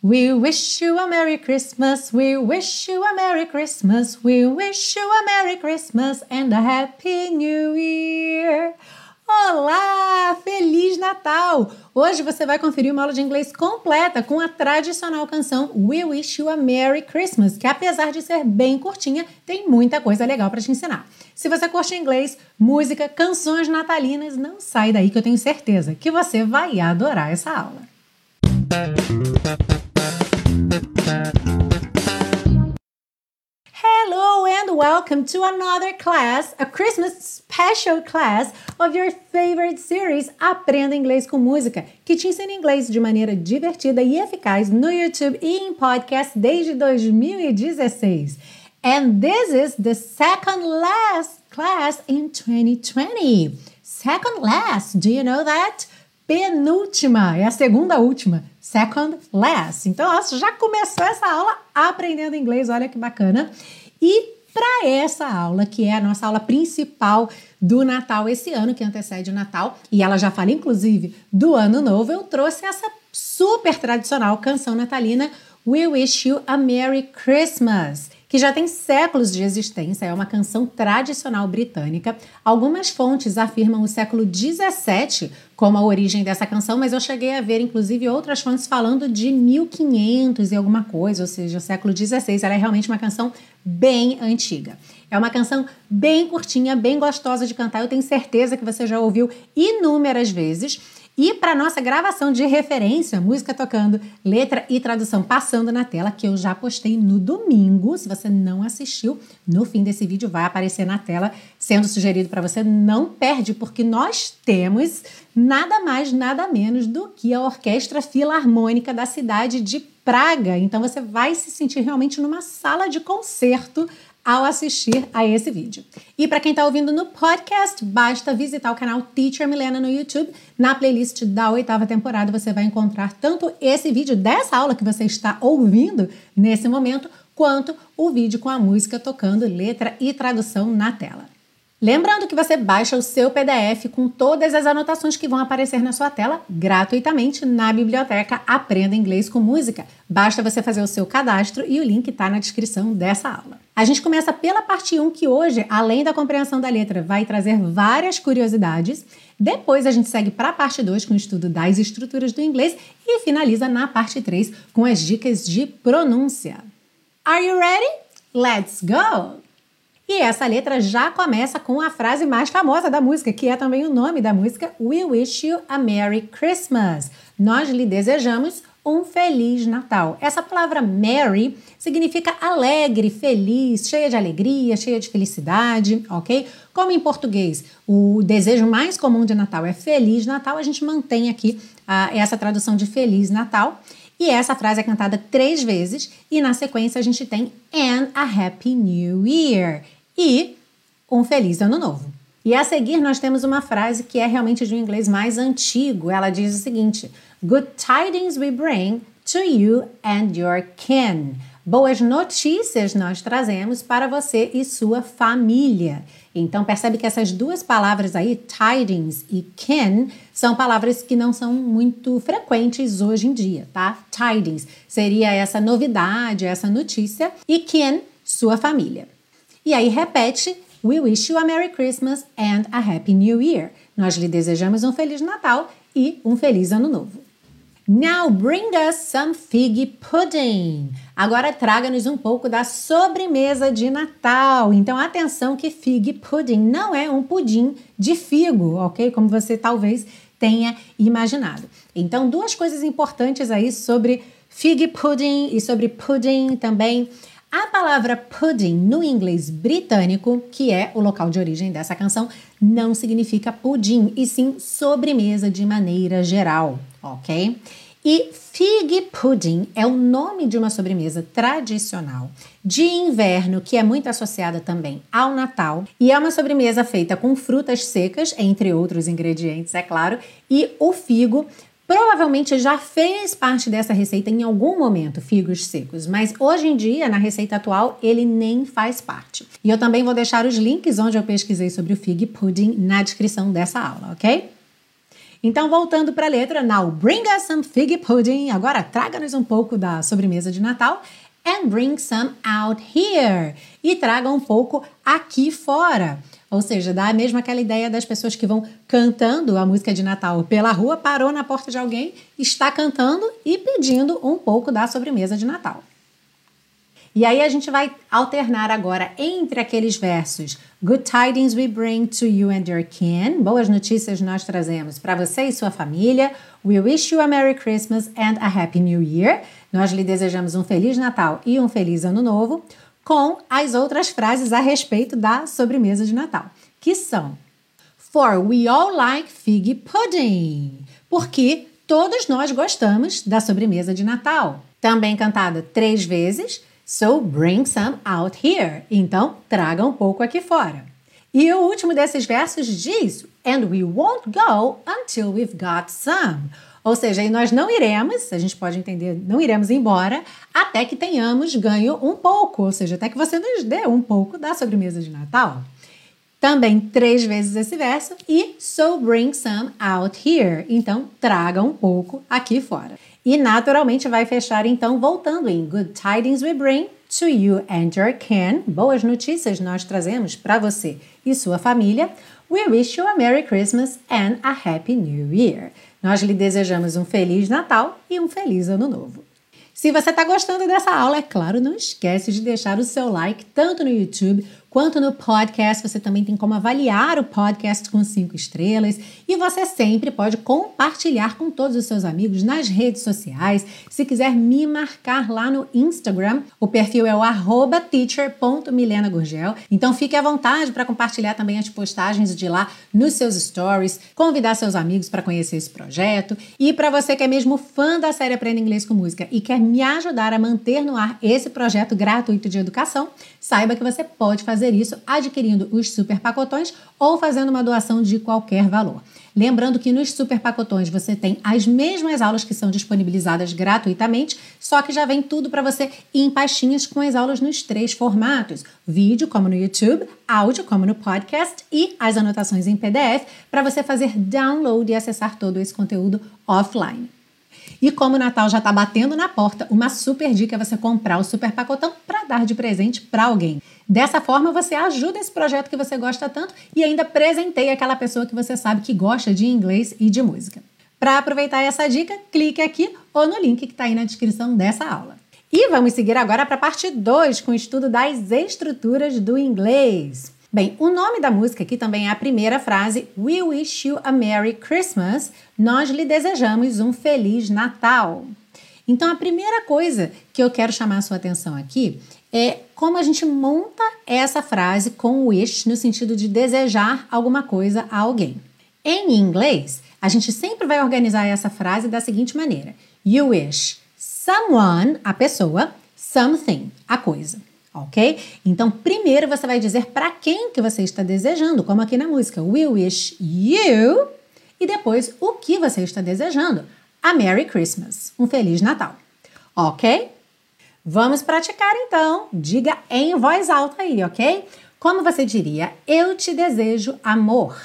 We wish you a Merry Christmas, we wish you a Merry Christmas, we wish you a Merry Christmas and a Happy New Year. Olá, Feliz Natal! Hoje você vai conferir uma aula de inglês completa com a tradicional canção We Wish You a Merry Christmas, que apesar de ser bem curtinha, tem muita coisa legal para te ensinar. Se você curte inglês, música, canções natalinas, não sai daí que eu tenho certeza que você vai adorar essa aula. And welcome to another class, a Christmas special class of your favorite series Aprenda Inglês com Música, que te ensina inglês de maneira divertida e eficaz no YouTube e em podcast desde 2016. And this is the second last class in 2020. Second last, do you know that? penúltima, é a segunda última, second last. Então, ó, já começou essa aula aprendendo inglês, olha que bacana. E para essa aula, que é a nossa aula principal do Natal esse ano, que antecede o Natal, e ela já fala inclusive do Ano Novo, eu trouxe essa super tradicional canção natalina We Wish You a Merry Christmas que já tem séculos de existência, é uma canção tradicional britânica. Algumas fontes afirmam o século 17 como a origem dessa canção, mas eu cheguei a ver, inclusive, outras fontes falando de 1500 e alguma coisa, ou seja, século 16. Ela é realmente uma canção bem antiga. É uma canção bem curtinha, bem gostosa de cantar. Eu tenho certeza que você já ouviu inúmeras vezes. E para nossa gravação de referência, música tocando, letra e tradução passando na tela, que eu já postei no domingo. Se você não assistiu, no fim desse vídeo vai aparecer na tela, sendo sugerido para você. Não perde, porque nós temos nada mais, nada menos do que a Orquestra Filarmônica da cidade de Praga. Então você vai se sentir realmente numa sala de concerto ao assistir a esse vídeo. E para quem está ouvindo no podcast, basta visitar o canal Teacher Milena no YouTube. Na playlist da oitava temporada você vai encontrar tanto esse vídeo dessa aula que você está ouvindo nesse momento, quanto o vídeo com a música tocando letra e tradução na tela. Lembrando que você baixa o seu PDF com todas as anotações que vão aparecer na sua tela gratuitamente na biblioteca Aprenda Inglês com Música. Basta você fazer o seu cadastro e o link está na descrição dessa aula. A gente começa pela parte 1, que hoje, além da compreensão da letra, vai trazer várias curiosidades. Depois a gente segue para a parte 2 com o estudo das estruturas do inglês e finaliza na parte 3 com as dicas de pronúncia. Are you ready? Let's go! E essa letra já começa com a frase mais famosa da música, que é também o nome da música, We Wish You a Merry Christmas. Nós lhe desejamos um feliz Natal. Essa palavra Merry significa alegre, feliz, cheia de alegria, cheia de felicidade, ok? Como em português o desejo mais comum de Natal é Feliz Natal, a gente mantém aqui essa tradução de Feliz Natal. E essa frase é cantada três vezes e na sequência a gente tem And a Happy New Year e um feliz ano novo. E a seguir nós temos uma frase que é realmente de um inglês mais antigo. Ela diz o seguinte: Good tidings we bring to you and your kin. Boas notícias nós trazemos para você e sua família. Então percebe que essas duas palavras aí, tidings e kin, são palavras que não são muito frequentes hoje em dia, tá? Tidings seria essa novidade, essa notícia, e kin, sua família. E aí repete: We wish you a Merry Christmas and a Happy New Year. Nós lhe desejamos um Feliz Natal e um Feliz Ano Novo. Now bring us some fig pudding. Agora traga-nos um pouco da sobremesa de Natal. Então atenção que fig pudding não é um pudim de figo, ok? Como você talvez tenha imaginado. Então duas coisas importantes aí sobre fig pudding e sobre pudding também. A palavra pudding no inglês britânico, que é o local de origem dessa canção, não significa pudim, e sim sobremesa de maneira geral, ok? E fig pudding é o nome de uma sobremesa tradicional de inverno que é muito associada também ao Natal e é uma sobremesa feita com frutas secas, entre outros ingredientes, é claro, e o figo Provavelmente já fez parte dessa receita em algum momento, figos secos, mas hoje em dia, na receita atual, ele nem faz parte. E eu também vou deixar os links onde eu pesquisei sobre o fig pudding na descrição dessa aula, ok? Então, voltando para a letra, now bring us some fig pudding. Agora traga-nos um pouco da sobremesa de Natal. And bring some out here. E traga um pouco aqui fora. Ou seja, dá mesmo aquela ideia das pessoas que vão cantando a música de Natal pela rua, parou na porta de alguém, está cantando e pedindo um pouco da sobremesa de Natal. E aí a gente vai alternar agora entre aqueles versos Good tidings we bring to you and your kin. Boas notícias nós trazemos para você e sua família. We wish you a Merry Christmas and a Happy New Year. Nós lhe desejamos um Feliz Natal e um Feliz Ano Novo. Com as outras frases a respeito da sobremesa de Natal, que são For we all like fig pudding. Porque todos nós gostamos da sobremesa de Natal. Também cantada três vezes So bring some out here. Então, traga um pouco aqui fora. E o último desses versos diz: And we won't go until we've got some. Ou seja, nós não iremos, a gente pode entender, não iremos embora até que tenhamos ganho um pouco, ou seja, até que você nos dê um pouco da sobremesa de Natal. Também três vezes esse verso e so bring some out here. Então, traga um pouco aqui fora. E naturalmente vai fechar então voltando em Good tidings we bring to you and your kin. Boas notícias nós trazemos para você e sua família. We wish you a Merry Christmas and a Happy New Year. Nós lhe desejamos um feliz Natal e um feliz Ano Novo. Se você está gostando dessa aula, é claro, não esquece de deixar o seu like tanto no YouTube quanto no podcast. Você também tem como avaliar o podcast com cinco estrelas e você sempre pode compartilhar com todos os seus amigos nas redes sociais. Se quiser me marcar lá no Instagram, o perfil é o teacher.milenagurgel. Então fique à vontade para compartilhar também as postagens de lá nos seus stories, convidar seus amigos para conhecer esse projeto e para você que é mesmo fã da série Aprenda Inglês com Música e quer me ajudar a manter no ar esse projeto gratuito de educação, saiba que você pode fazer fazer isso adquirindo os super pacotões ou fazendo uma doação de qualquer valor. Lembrando que nos super pacotões você tem as mesmas aulas que são disponibilizadas gratuitamente, só que já vem tudo para você em pastinhas com as aulas nos três formatos: vídeo, como no YouTube, áudio, como no podcast, e as anotações em PDF para você fazer download e acessar todo esse conteúdo offline. E como o Natal já está batendo na porta, uma super dica é você comprar o super pacotão para dar de presente para alguém. Dessa forma, você ajuda esse projeto que você gosta tanto e ainda presenteia aquela pessoa que você sabe que gosta de inglês e de música. Para aproveitar essa dica, clique aqui ou no link que está aí na descrição dessa aula. E vamos seguir agora para a parte 2 com o estudo das estruturas do inglês. Bem, o nome da música aqui também é a primeira frase We wish you a Merry Christmas. Nós lhe desejamos um Feliz Natal. Então, a primeira coisa que eu quero chamar a sua atenção aqui é como a gente monta essa frase com wish no sentido de desejar alguma coisa a alguém. Em inglês, a gente sempre vai organizar essa frase da seguinte maneira: You wish someone, a pessoa, something, a coisa ok? Então, primeiro você vai dizer para quem que você está desejando, como aqui na música, We wish you, e depois o que você está desejando, a Merry Christmas, um Feliz Natal, ok? Vamos praticar então, diga em voz alta aí, ok? Como você diria, eu te desejo amor.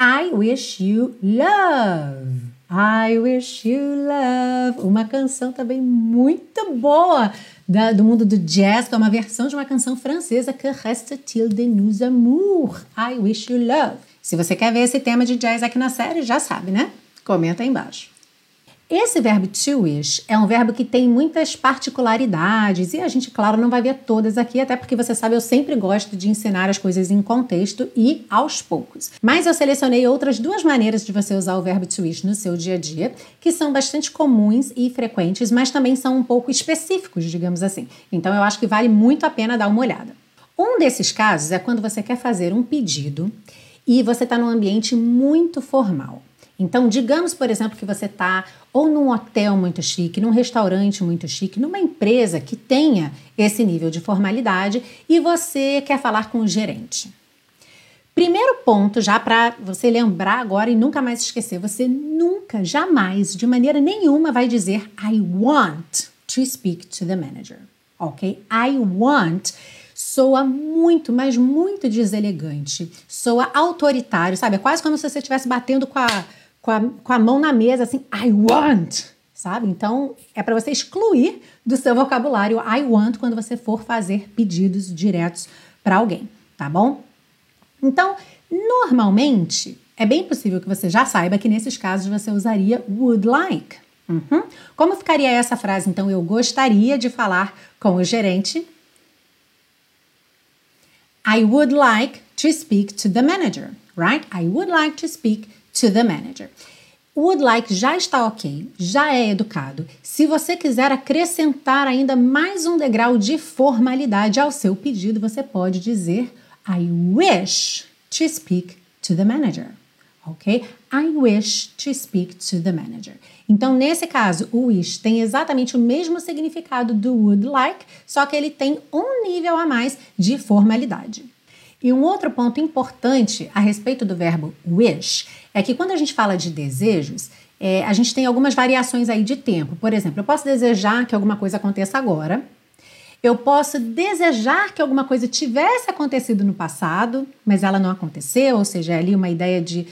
I wish you love. I Wish You Love, uma canção também muito boa da, do mundo do jazz, que é uma versão de uma canção francesa que reste-t-il de nous amour, I Wish You Love. Se você quer ver esse tema de jazz aqui na série, já sabe, né? Comenta aí embaixo. Esse verbo to wish é um verbo que tem muitas particularidades e a gente, claro, não vai ver todas aqui, até porque você sabe, eu sempre gosto de ensinar as coisas em contexto e aos poucos. Mas eu selecionei outras duas maneiras de você usar o verbo to wish no seu dia a dia, que são bastante comuns e frequentes, mas também são um pouco específicos, digamos assim. Então eu acho que vale muito a pena dar uma olhada. Um desses casos é quando você quer fazer um pedido e você está num ambiente muito formal. Então, digamos, por exemplo, que você está ou num hotel muito chique, num restaurante muito chique, numa empresa que tenha esse nível de formalidade e você quer falar com o gerente. Primeiro ponto, já para você lembrar agora e nunca mais esquecer, você nunca, jamais, de maneira nenhuma, vai dizer I want to speak to the manager. ok? I want soa muito, mas muito deselegante. Soa autoritário, sabe? É quase como se você estivesse batendo com a, com a, com a mão na mesa, assim, I want, sabe? Então, é para você excluir do seu vocabulário I want quando você for fazer pedidos diretos para alguém, tá bom? Então, normalmente, é bem possível que você já saiba que nesses casos você usaria would like. Uhum. Como ficaria essa frase? Então, eu gostaria de falar com o gerente. I would like to speak to the manager, right? I would like to speak to the manager. Would like já está ok, já é educado. Se você quiser acrescentar ainda mais um degrau de formalidade ao seu pedido, você pode dizer I wish to speak to the manager. Ok? I wish to speak to the manager. Então, nesse caso, o wish tem exatamente o mesmo significado do would like, só que ele tem um nível a mais de formalidade. E um outro ponto importante a respeito do verbo wish é que quando a gente fala de desejos, é, a gente tem algumas variações aí de tempo. Por exemplo, eu posso desejar que alguma coisa aconteça agora. Eu posso desejar que alguma coisa tivesse acontecido no passado, mas ela não aconteceu, ou seja, é ali uma ideia de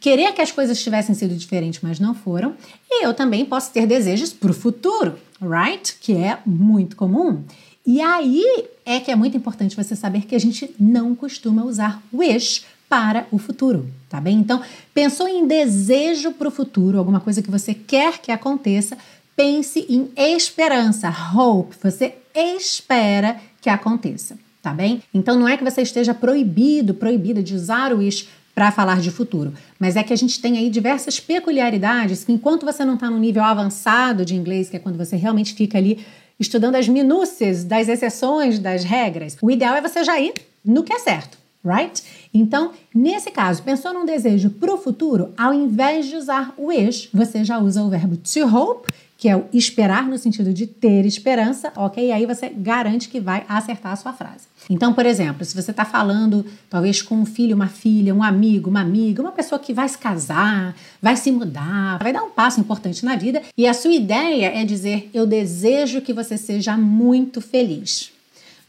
querer que as coisas tivessem sido diferentes, mas não foram. E eu também posso ter desejos para o futuro, right? Que é muito comum. E aí é que é muito importante você saber que a gente não costuma usar wish para o futuro, tá bem? Então, pensou em desejo para o futuro, alguma coisa que você quer que aconteça, pense em esperança, hope. Você espera que aconteça, tá bem? Então, não é que você esteja proibido, proibida de usar o wish para falar de futuro. Mas é que a gente tem aí diversas peculiaridades que, enquanto você não está no nível avançado de inglês, que é quando você realmente fica ali estudando as minúcias das exceções das regras, o ideal é você já ir no que é certo, right? Então, nesse caso, pensou num desejo para o futuro, ao invés de usar wish, você já usa o verbo to hope que é o esperar no sentido de ter esperança, ok? E aí você garante que vai acertar a sua frase. Então, por exemplo, se você está falando talvez com um filho, uma filha, um amigo, uma amiga, uma pessoa que vai se casar, vai se mudar, vai dar um passo importante na vida, e a sua ideia é dizer: Eu desejo que você seja muito feliz.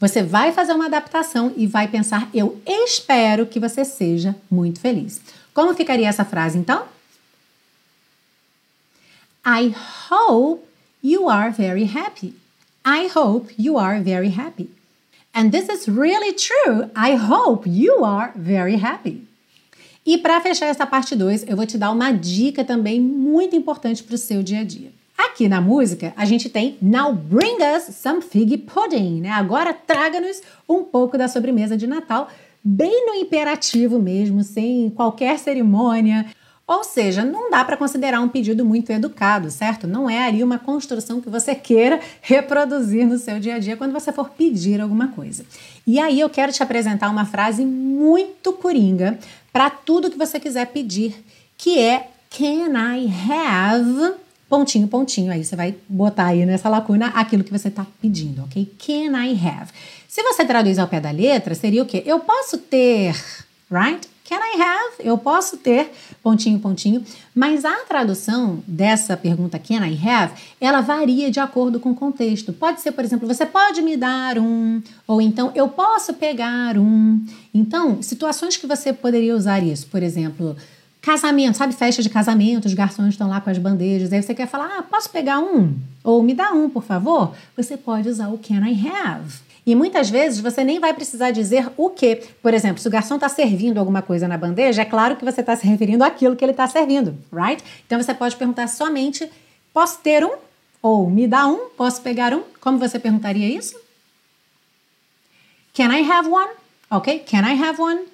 Você vai fazer uma adaptação e vai pensar: Eu espero que você seja muito feliz. Como ficaria essa frase então? I hope you are very happy. I hope you are very happy. And this is really true. I hope you are very happy. E para fechar essa parte 2, eu vou te dar uma dica também muito importante para o seu dia a dia. Aqui na música, a gente tem Now Bring Us Some Fig Pudding, né? Agora traga-nos um pouco da sobremesa de Natal, bem no imperativo mesmo, sem qualquer cerimônia, ou seja, não dá para considerar um pedido muito educado, certo? Não é ali uma construção que você queira reproduzir no seu dia a dia quando você for pedir alguma coisa. E aí eu quero te apresentar uma frase muito coringa para tudo que você quiser pedir, que é Can I have pontinho, pontinho. Aí você vai botar aí nessa lacuna aquilo que você está pedindo, ok? Can I have? Se você traduz ao pé da letra, seria o quê? Eu posso ter, right? Can I have? Eu posso ter, pontinho, pontinho. Mas a tradução dessa pergunta can I have, ela varia de acordo com o contexto. Pode ser, por exemplo, você pode me dar um, ou então eu posso pegar um. Então, situações que você poderia usar isso, por exemplo, casamento, sabe, festa de casamento, os garçons estão lá com as bandejas, aí você quer falar, ah, posso pegar um? Ou me dá um, por favor? Você pode usar o can I have. E muitas vezes você nem vai precisar dizer o que. Por exemplo, se o garçom está servindo alguma coisa na bandeja, é claro que você está se referindo àquilo que ele está servindo, right? Então você pode perguntar somente: posso ter um? Ou me dá um? Posso pegar um? Como você perguntaria isso? Can I have one? Ok? Can I have one?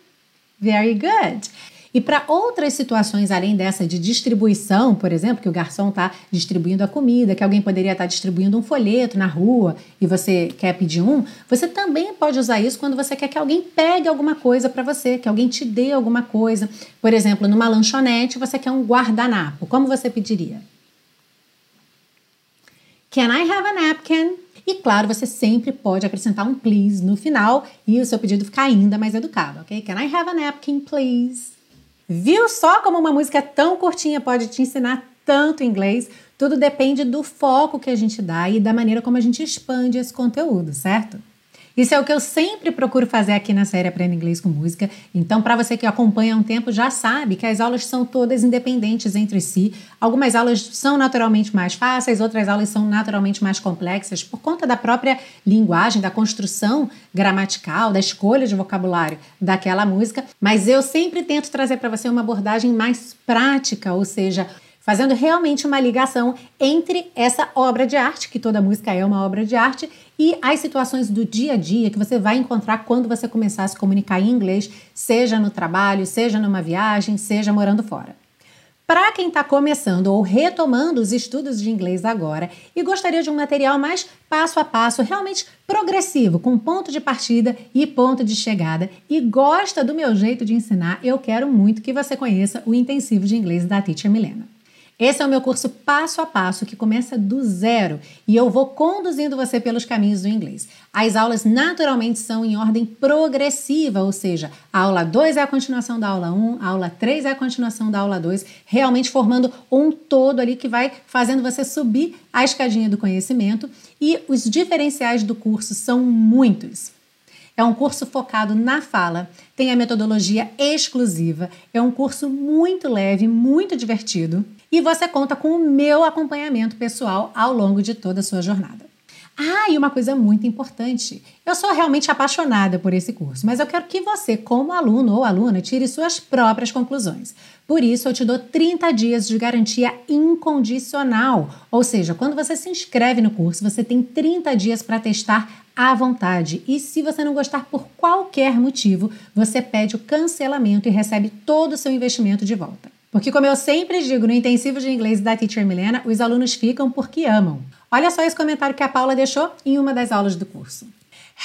Very good. E para outras situações além dessa de distribuição, por exemplo, que o garçom está distribuindo a comida, que alguém poderia estar tá distribuindo um folheto na rua e você quer pedir um, você também pode usar isso quando você quer que alguém pegue alguma coisa para você, que alguém te dê alguma coisa. Por exemplo, numa lanchonete você quer um guardanapo. Como você pediria? Can I have a napkin? E claro, você sempre pode acrescentar um please no final e o seu pedido ficar ainda mais educado, ok? Can I have a napkin, please? Viu só como uma música tão curtinha pode te ensinar tanto inglês, tudo depende do foco que a gente dá e da maneira como a gente expande esse conteúdo, certo? Isso é o que eu sempre procuro fazer aqui na série Aprenda Inglês com Música. Então, para você que acompanha há um tempo, já sabe que as aulas são todas independentes entre si. Algumas aulas são naturalmente mais fáceis, outras aulas são naturalmente mais complexas por conta da própria linguagem, da construção gramatical, da escolha de vocabulário daquela música. Mas eu sempre tento trazer para você uma abordagem mais prática, ou seja, fazendo realmente uma ligação entre essa obra de arte, que toda música é uma obra de arte, e as situações do dia a dia que você vai encontrar quando você começar a se comunicar em inglês, seja no trabalho, seja numa viagem, seja morando fora. Para quem está começando ou retomando os estudos de inglês agora e gostaria de um material mais passo a passo, realmente progressivo, com ponto de partida e ponto de chegada, e gosta do meu jeito de ensinar, eu quero muito que você conheça o intensivo de inglês da Teacher Milena. Esse é o meu curso passo a passo que começa do zero e eu vou conduzindo você pelos caminhos do inglês. As aulas naturalmente são em ordem progressiva, ou seja, a aula 2 é a continuação da aula 1, a aula 3 é a continuação da aula 2, realmente formando um todo ali que vai fazendo você subir a escadinha do conhecimento e os diferenciais do curso são muitos. É um curso focado na fala, tem a metodologia exclusiva, é um curso muito leve, muito divertido e você conta com o meu acompanhamento pessoal ao longo de toda a sua jornada. Ah, e uma coisa muito importante. Eu sou realmente apaixonada por esse curso, mas eu quero que você, como aluno ou aluna, tire suas próprias conclusões. Por isso, eu te dou 30 dias de garantia incondicional. Ou seja, quando você se inscreve no curso, você tem 30 dias para testar à vontade. E se você não gostar por qualquer motivo, você pede o cancelamento e recebe todo o seu investimento de volta. Porque, como eu sempre digo no intensivo de inglês da Teacher Milena, os alunos ficam porque amam. Olha só esse comentário que a Paula deixou em uma das aulas do curso.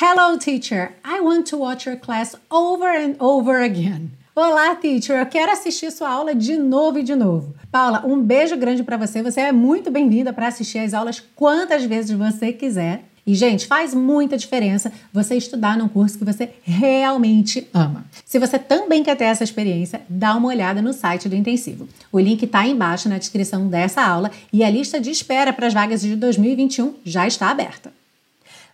Hello, teacher. I want to watch your class over and over again. Olá, teacher. Eu quero assistir sua aula de novo e de novo. Paula, um beijo grande para você. Você é muito bem-vinda para assistir as aulas quantas vezes você quiser. E, gente, faz muita diferença você estudar num curso que você realmente ama. Se você também quer ter essa experiência, dá uma olhada no site do Intensivo. O link está embaixo na descrição dessa aula e a lista de espera para as vagas de 2021 já está aberta.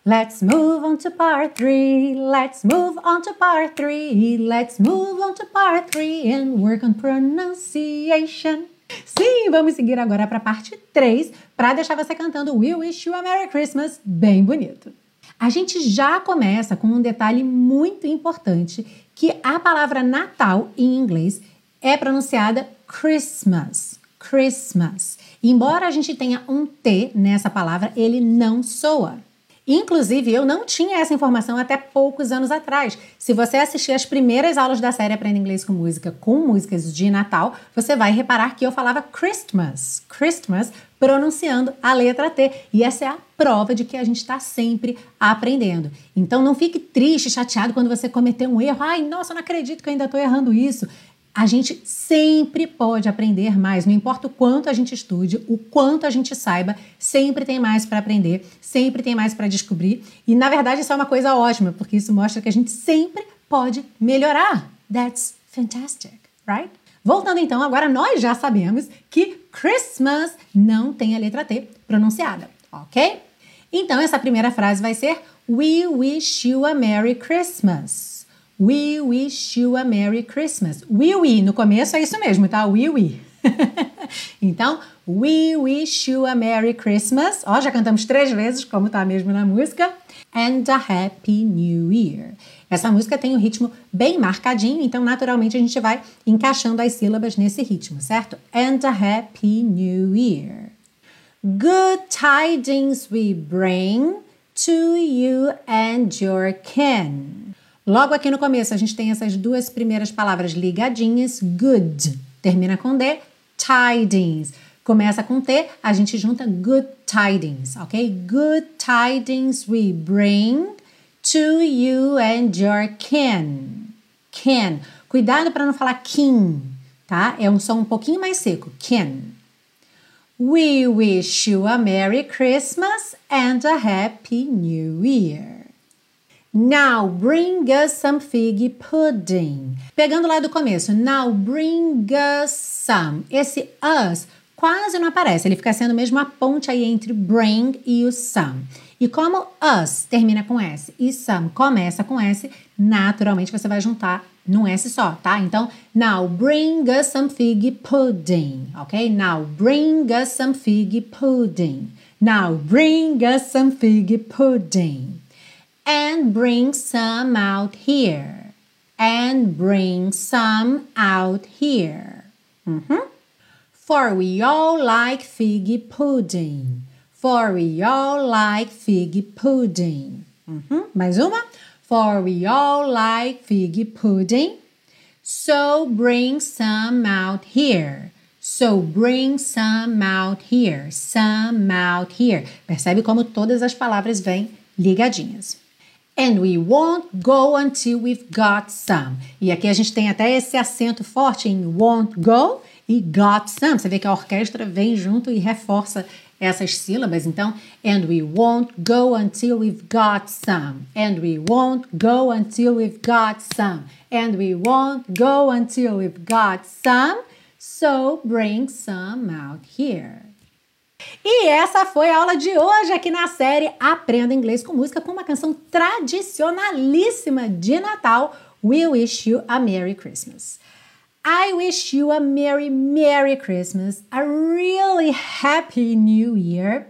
Let's move on to part 3. Let's move on to part 3. Let's move on to part 3 and work on pronunciation. Sim, vamos seguir agora para a parte 3 para deixar você cantando We Wish You a Merry Christmas bem bonito. A gente já começa com um detalhe muito importante que a palavra Natal em inglês é pronunciada Christmas. Christmas. embora a gente tenha um T nessa palavra, ele não soa. Inclusive, eu não tinha essa informação até poucos anos atrás. Se você assistir as primeiras aulas da série Aprenda Inglês com Música com músicas de Natal, você vai reparar que eu falava Christmas, Christmas, pronunciando a letra T. E essa é a prova de que a gente está sempre aprendendo. Então não fique triste, chateado quando você cometer um erro. Ai, nossa, eu não acredito que eu ainda estou errando isso a gente sempre pode aprender mais, não importa o quanto a gente estude, o quanto a gente saiba, sempre tem mais para aprender, sempre tem mais para descobrir. E na verdade isso é uma coisa ótima, porque isso mostra que a gente sempre pode melhorar. That's fantastic, right? Voltando então, agora nós já sabemos que Christmas não tem a letra T pronunciada, ok? Então essa primeira frase vai ser We wish you a Merry Christmas. We wish you a Merry Christmas. We, we, no começo é isso mesmo, tá? We, we. então, we wish you a Merry Christmas. Ó, já cantamos três vezes, como tá mesmo na música. And a Happy New Year. Essa música tem um ritmo bem marcadinho, então naturalmente a gente vai encaixando as sílabas nesse ritmo, certo? And a Happy New Year. Good tidings we bring to you and your kin. Logo aqui no começo, a gente tem essas duas primeiras palavras ligadinhas. Good termina com D. Tidings começa com T, a gente junta good tidings, ok? Good tidings we bring to you and your kin. Kin. Cuidado para não falar kin, tá? É um som um pouquinho mais seco. Kin. We wish you a Merry Christmas and a Happy New Year. Now bring us some fig pudding. Pegando lá do começo. Now bring us some. Esse us quase não aparece. Ele fica sendo mesmo a ponte aí entre bring e o some. E como us termina com S e some começa com S, naturalmente você vai juntar num S só, tá? Então, now bring us some fig pudding, ok? Now bring us some fig pudding. Now bring us some fig pudding. And bring some out here. And bring some out here. Mm-hmm. For we all like fig pudding. For we all like fig pudding. Uhum. Mais uma. For we all like fig pudding. So bring some out here. So bring some out here. Some out here. Percebe como todas as palavras vêm ligadinhas. And we won't go until we've got some. E aqui a gente tem até esse acento forte em won't go e got some. Você vê que a orquestra vem junto e reforça essas sílabas. Então, and we won't go until we've got some. And we won't go until we've got some. And we won't go until we've got some. So bring some out here. E essa foi a aula de hoje aqui na série Aprenda Inglês com Música com uma canção tradicionalíssima de Natal, We Wish You a Merry Christmas. I wish you a Merry, Merry Christmas, a really Happy New Year.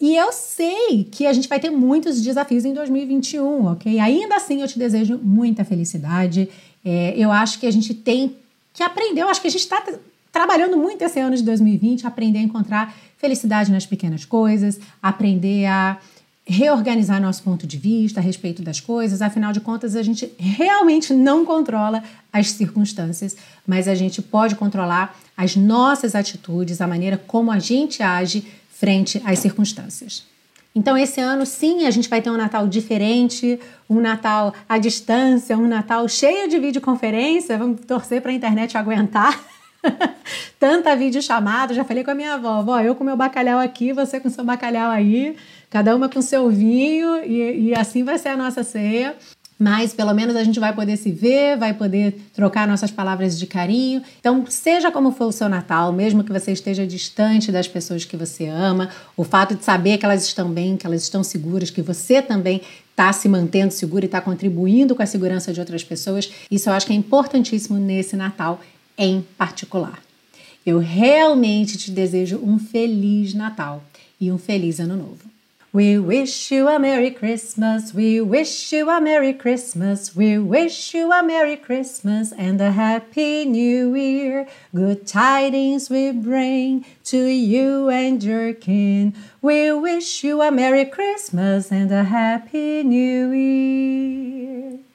E eu sei que a gente vai ter muitos desafios em 2021, ok? Ainda assim, eu te desejo muita felicidade. É, eu acho que a gente tem que aprender, eu acho que a gente está trabalhando muito esse ano de 2020, aprender a encontrar felicidade nas pequenas coisas, aprender a reorganizar nosso ponto de vista a respeito das coisas. Afinal de contas, a gente realmente não controla as circunstâncias, mas a gente pode controlar as nossas atitudes, a maneira como a gente age frente às circunstâncias. Então, esse ano, sim, a gente vai ter um Natal diferente, um Natal à distância, um Natal cheio de videoconferência. Vamos torcer para a internet aguentar. Tanta videochamada. Já falei com a minha avó: avó, eu com meu bacalhau aqui, você com seu bacalhau aí cada uma com seu vinho, e, e assim vai ser a nossa ceia mas pelo menos a gente vai poder se ver, vai poder trocar nossas palavras de carinho. Então, seja como for o seu Natal, mesmo que você esteja distante das pessoas que você ama, o fato de saber que elas estão bem, que elas estão seguras, que você também está se mantendo seguro e está contribuindo com a segurança de outras pessoas, isso eu acho que é importantíssimo nesse Natal em particular. Eu realmente te desejo um feliz Natal e um feliz Ano Novo. We wish you a Merry Christmas. We wish you a Merry Christmas. We wish you a Merry Christmas and a Happy New Year. Good tidings we bring to you and your kin. We wish you a Merry Christmas and a Happy New Year.